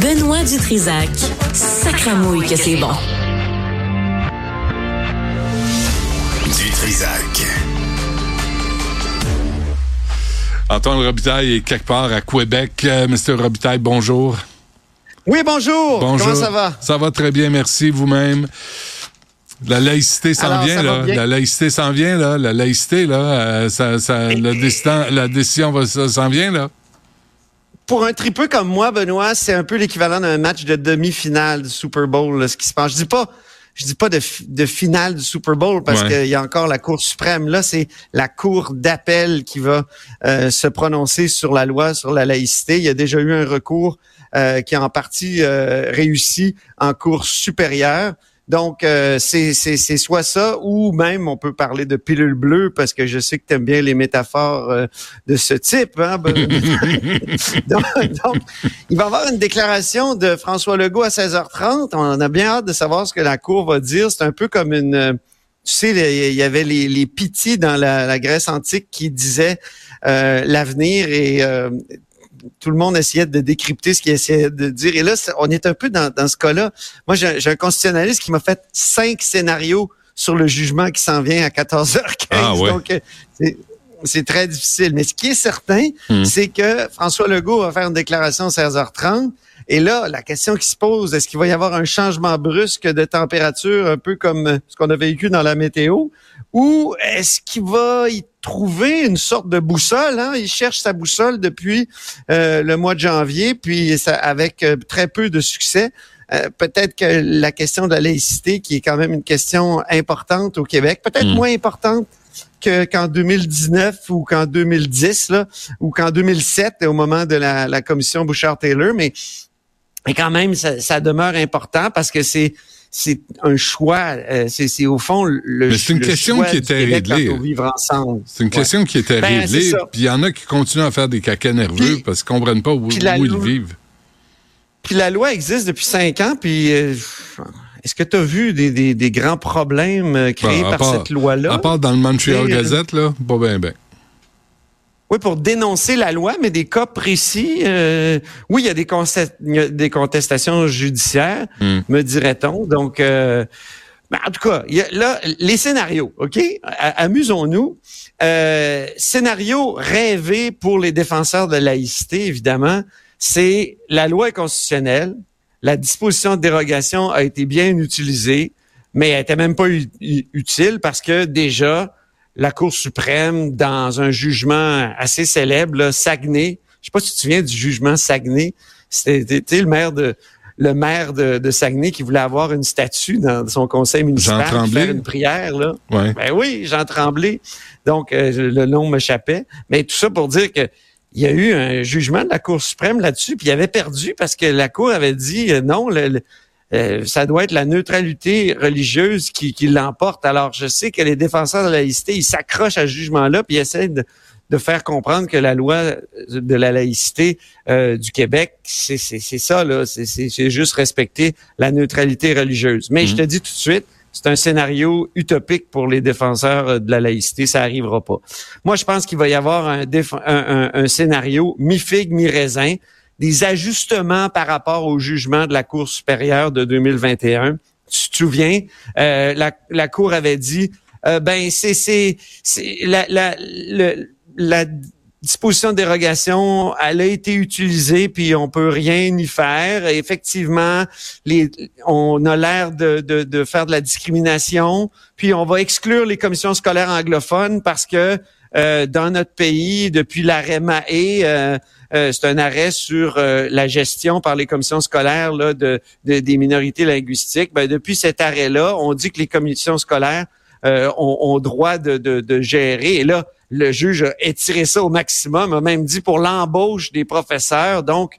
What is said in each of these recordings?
Benoît Dutrisac. Sacramouille que c'est bon. Dutrisac. Antoine Robitaille est quelque part à Québec. Euh, Mr. Robitaille, bonjour. Oui, bonjour. Bonjour. Comment ça va? Ça va très bien, merci vous-même. La laïcité s'en vient, là. La laïcité s'en vient, là. La laïcité, là. euh, ça, ça, la, décision, la décision s'en vient, là. Pour un tripeux comme moi, Benoît, c'est un peu l'équivalent d'un match de demi-finale du Super Bowl, là, ce qui se passe. Je dis pas, je dis pas de, fi- de finale du Super Bowl parce Ouais. qu'il y a encore la Cour suprême. Là, c'est la Cour d'appel qui va euh, se prononcer sur la loi sur la laïcité. Il y a déjà eu un recours euh, qui a en partie euh, réussi en Cour supérieure. Donc, euh, c'est c'est- c'est soit ça, ou même on peut parler de pilule bleue, parce que je sais que tu aimes bien les métaphores euh, de ce type. Hein, Benoît? donc, donc, il va y avoir une déclaration de François Legault à 16h30. On a bien hâte de savoir ce que la Cour va dire. C'est un peu comme une... euh, Tu sais, il y avait les, les dans la, la Grèce antique qui disaient euh, l'avenir et euh, tout le monde essayait de décrypter ce qu'il essayait de dire. Et là, on est un peu dans, dans ce cas-là. Moi, j'ai un constitutionnaliste qui m'a fait cinq scénarios sur le jugement qui s'en vient à 14h15. Ah ouais. Donc, euh, c'est- c'est très difficile. Mais ce qui est certain, Hmm. c'est que François Legault va faire une déclaration à 16h30. Et là, la question qui se pose, est-ce qu'il va y avoir un changement brusque de température, un peu comme ce qu'on a vécu dans la météo, ou est-ce qu'il va y trouver une sorte de boussole? Hein? Il cherche sa boussole depuis euh, le mois de janvier, puis ça, avec euh, très peu de succès. Euh, peut-être que la question de la laïcité, qui est quand même une question importante au Québec, peut-être Mm. moins importante que qu'en 2019 ou qu'en 2010 là, ou qu'en 2007 au moment de la, la commission Bouchard-Taylor, mais mais quand même ça, ça demeure important parce que c'est c'est un choix, euh, c'est c'est au fond le Mais c'est une le question qui était réglée. vivre ensemble. C'est une Ouais. question qui était Ben, réglée. Puis il y en a qui continuent à faire des caca nerveux parce qu'ils comprennent pas où, où ils vivent. Puis la loi existe depuis cinq ans, puis euh, est-ce que tu as vu des, des, des grands problèmes euh, créés à par part- cette loi-là? À part dans le Montreal Et, Gazette, là, pas bien, ben. Oui, pour dénoncer la loi, mais des cas précis. euh, oui, il y a des, consta- il y a des contestations judiciaires, Hmm. me dirait-on. Donc, euh, ben, en tout cas, y a, là, les scénarios, OK? Amusons-nous. Euh, scénario rêvé pour les défenseurs de laïcité, évidemment, c'est la loi est constitutionnelle, la disposition de dérogation a été bien utilisée, mais elle était même pas utile parce que déjà, la Cour suprême, dans un jugement assez célèbre, là, Saguenay, je sais pas si tu te souviens du jugement Saguenay, c'était le maire de le maire de, de Saguenay qui voulait avoir une statue dans son conseil municipal, Jean Tremblay? faire une prière là. Ouais. Ben oui, Jean Tremblay. Donc, euh, le nom m'échappait. Mais tout ça pour dire que il y a eu un jugement de la Cour suprême là-dessus, puis il avait perdu parce que la Cour avait dit euh, non, le- le- euh, ça doit être la neutralité religieuse qui, qui l'emporte. Alors, je sais que les défenseurs de la laïcité, ils s'accrochent à ce jugement-là, puis ils essaient de, de faire comprendre que la loi de la laïcité euh, du Québec, c'est ça, là. C'est- juste respecter la neutralité religieuse. Mais je te dis tout de suite, c'est un scénario utopique pour les défenseurs euh, de la laïcité. Ça arrivera pas. Moi, je pense qu'il va y avoir un, un- un scénario mi-figue, mi-raisin, des ajustements par rapport au jugement de la Cour supérieure de 2021. Tu te souviens, euh, la, la Cour avait dit, euh, ben c'est c'est la la le- la disposition de dérogation, elle a été utilisée, puis on peut rien y faire. Effectivement, les, on a l'air de, de, de faire de la discrimination, puis on va exclure les commissions scolaires anglophones parce que euh, dans notre pays, depuis l'arrêt Mahé, euh, euh, c'est un arrêt sur euh, la gestion par les commissions scolaires là, de, de- des minorités linguistiques. Ben, depuis cet arrêt-là, on dit que les commissions scolaires euh, ont, ont droit de, de, de gérer. Et là, le juge a étiré ça au maximum, a même dit pour l'embauche des professeurs. Donc,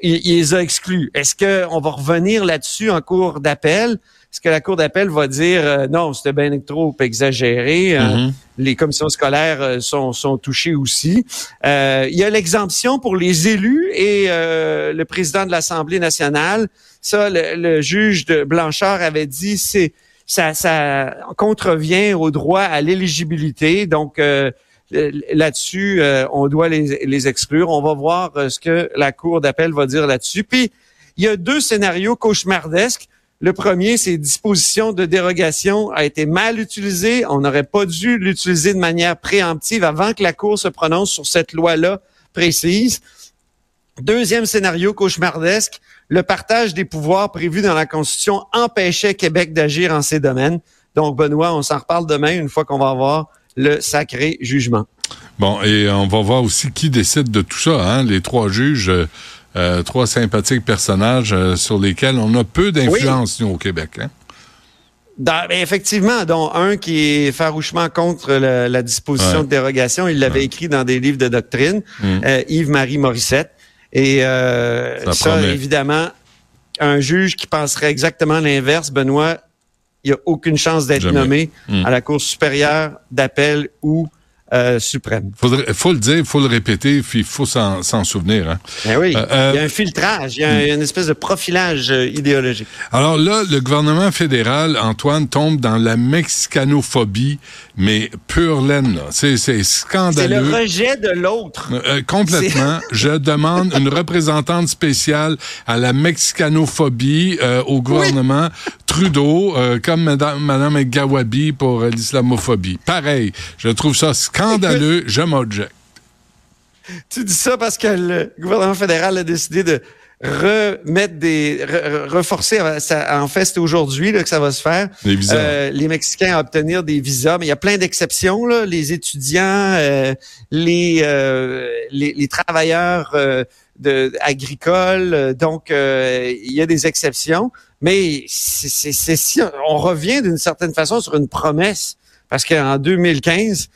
il, il les a exclus. Est-ce qu'on va revenir là-dessus en cours d'appel? Est-ce que la cour d'appel va dire euh, non, c'était bien trop exagéré? euh, Mhm. les commissions scolaires euh, sont, sont touchées aussi. Euh, il y a l'exemption pour les élus et euh, le président de l'Assemblée nationale. Ça, le, le juge de Blanchard avait dit, c'est ça, ça contrevient au droit à l'éligibilité. Donc euh, là-dessus, euh, on doit les, les exclure. On va voir euh, ce que la Cour d'appel va dire là-dessus. Puis, il y a deux scénarios cauchemardesques. Le premier, c'est disposition de dérogation a été mal utilisée. On n'aurait pas dû l'utiliser de manière préemptive avant que la Cour se prononce sur cette loi-là précise. Deuxième scénario cauchemardesque, le partage des pouvoirs prévus dans la Constitution empêchait Québec d'agir en ces domaines. Donc, Benoît, on s'en reparle demain une fois qu'on va avoir le sacré jugement. Bon, et on va voir aussi qui décide de tout ça, hein? Les trois juges, euh, euh, trois sympathiques personnages euh, sur lesquels on a peu d'influence, nous, au Québec, hein? Ben, effectivement, dont un qui est farouchement contre la, disposition de dérogation. Il l'avait écrit dans des livres de doctrine, mm. Yves-Marie Morissette. Et ça, évidemment, un juge qui penserait exactement l'inverse, Benoît, il n'y a aucune chance d'être nommé mm. à la Cour supérieure d'appel ou euh, suprême. Il faut le dire, il faut le répéter, puis il faut s'en souvenir. Hein. Ben oui, euh, il y a un filtrage, il y a une espèce de profilage euh, idéologique. Alors là, le gouvernement fédéral, Antoine, tombe dans la mexicanophobie, mais pure laine. C'est scandaleux. C'est le rejet de l'autre. complètement. Je demande une représentante spéciale à la mexicanophobie au gouvernement. Trudeau, comme Madame, Madame Gawabi pour l'islamophobie. Pareil, je trouve ça scandaleux, je m'objecte. Tu dis ça parce que le gouvernement fédéral a décidé de remettre des reforcer en fait c'est aujourd'hui que ça va se faire les, visas. Euh, les Mexicains à obtenir des visas mais il y a plein d'exceptions là les étudiants euh, les, euh, les, les travailleurs de agricoles donc il y a des exceptions mais c'est si on revient d'une certaine façon sur une promesse parce qu'en 2015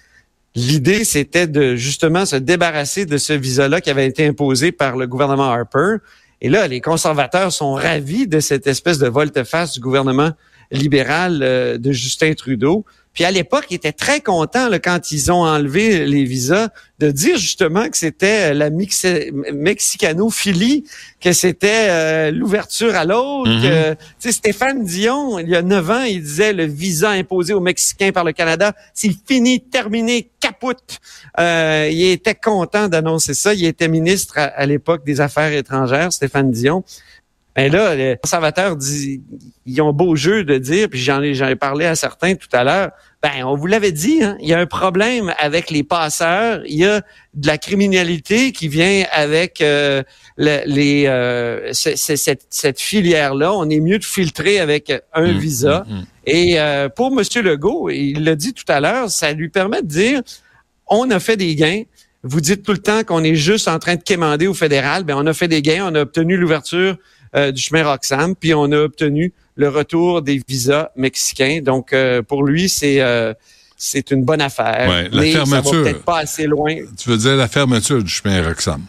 L'idée, c'était de justement se débarrasser de ce visa-là qui avait été imposé par le gouvernement Harper. Et là, les conservateurs sont ravis de cette espèce de volte-face du gouvernement libéral euh, de Justin Trudeau. Puis à l'époque, ils étaient très contents quand ils ont enlevé les visas de dire justement que c'était la mexicanophilie, que c'était euh, l'ouverture à l'autre. Mm Stéphane Dion, il y a neuf ans, il disait le visa imposé aux Mexicains par le Canada, c'est fini, terminé, capote. Euh, il était content d'annoncer ça. Il était ministre à l'époque des Affaires étrangères, Stéphane Dion. Mais ben là, les conservateurs disent, ils ont beau jeu de dire, puis j'en ai, j'en ai parlé à certains tout à l'heure. Ben, on vous l'avait dit, hein, il y a un problème avec les passeurs. Il y a de la criminalité qui vient avec euh, les euh, cette, cette filière-là. On est mieux de filtrer avec un mmh, visa. Mmh, mmh. Et euh, pour Monsieur Legault, il l'a dit tout à l'heure, ça lui permet de dire, on a fait des gains. Vous dites tout le temps qu'on est juste en train de quémander au fédéral. Ben, on a fait des gains, on a obtenu l'ouverture euh, du chemin Roxham, puis on a obtenu le retour des visas mexicains. Donc, euh, pour lui, c'est euh, c'est une bonne affaire. Ouais, la mais fermeture, ça va peut-être pas assez loin. Tu veux dire la fermeture du chemin Roxham?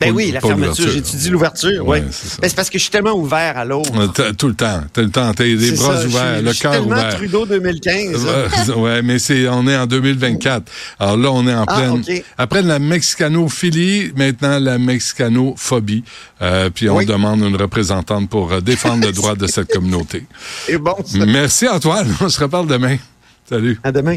Ben oui, la fermeture. J'étudie l'ouverture. Ouais, ben, c'est parce que je suis tellement ouvert à l'autre. Tout le temps. T'as le temps. T'as les bras ouverts, le cœur ouvert. Trudeau 2015. ouais, mais c'est, on est en 2024. Alors là, on est en ah, pleine. Après la mexicanophilie, maintenant la mexicanophobie. Euh, puis on demande une représentante pour euh, défendre le droit de cette communauté. Et bon. Merci Antoine. On se reparle demain. Salut. À demain.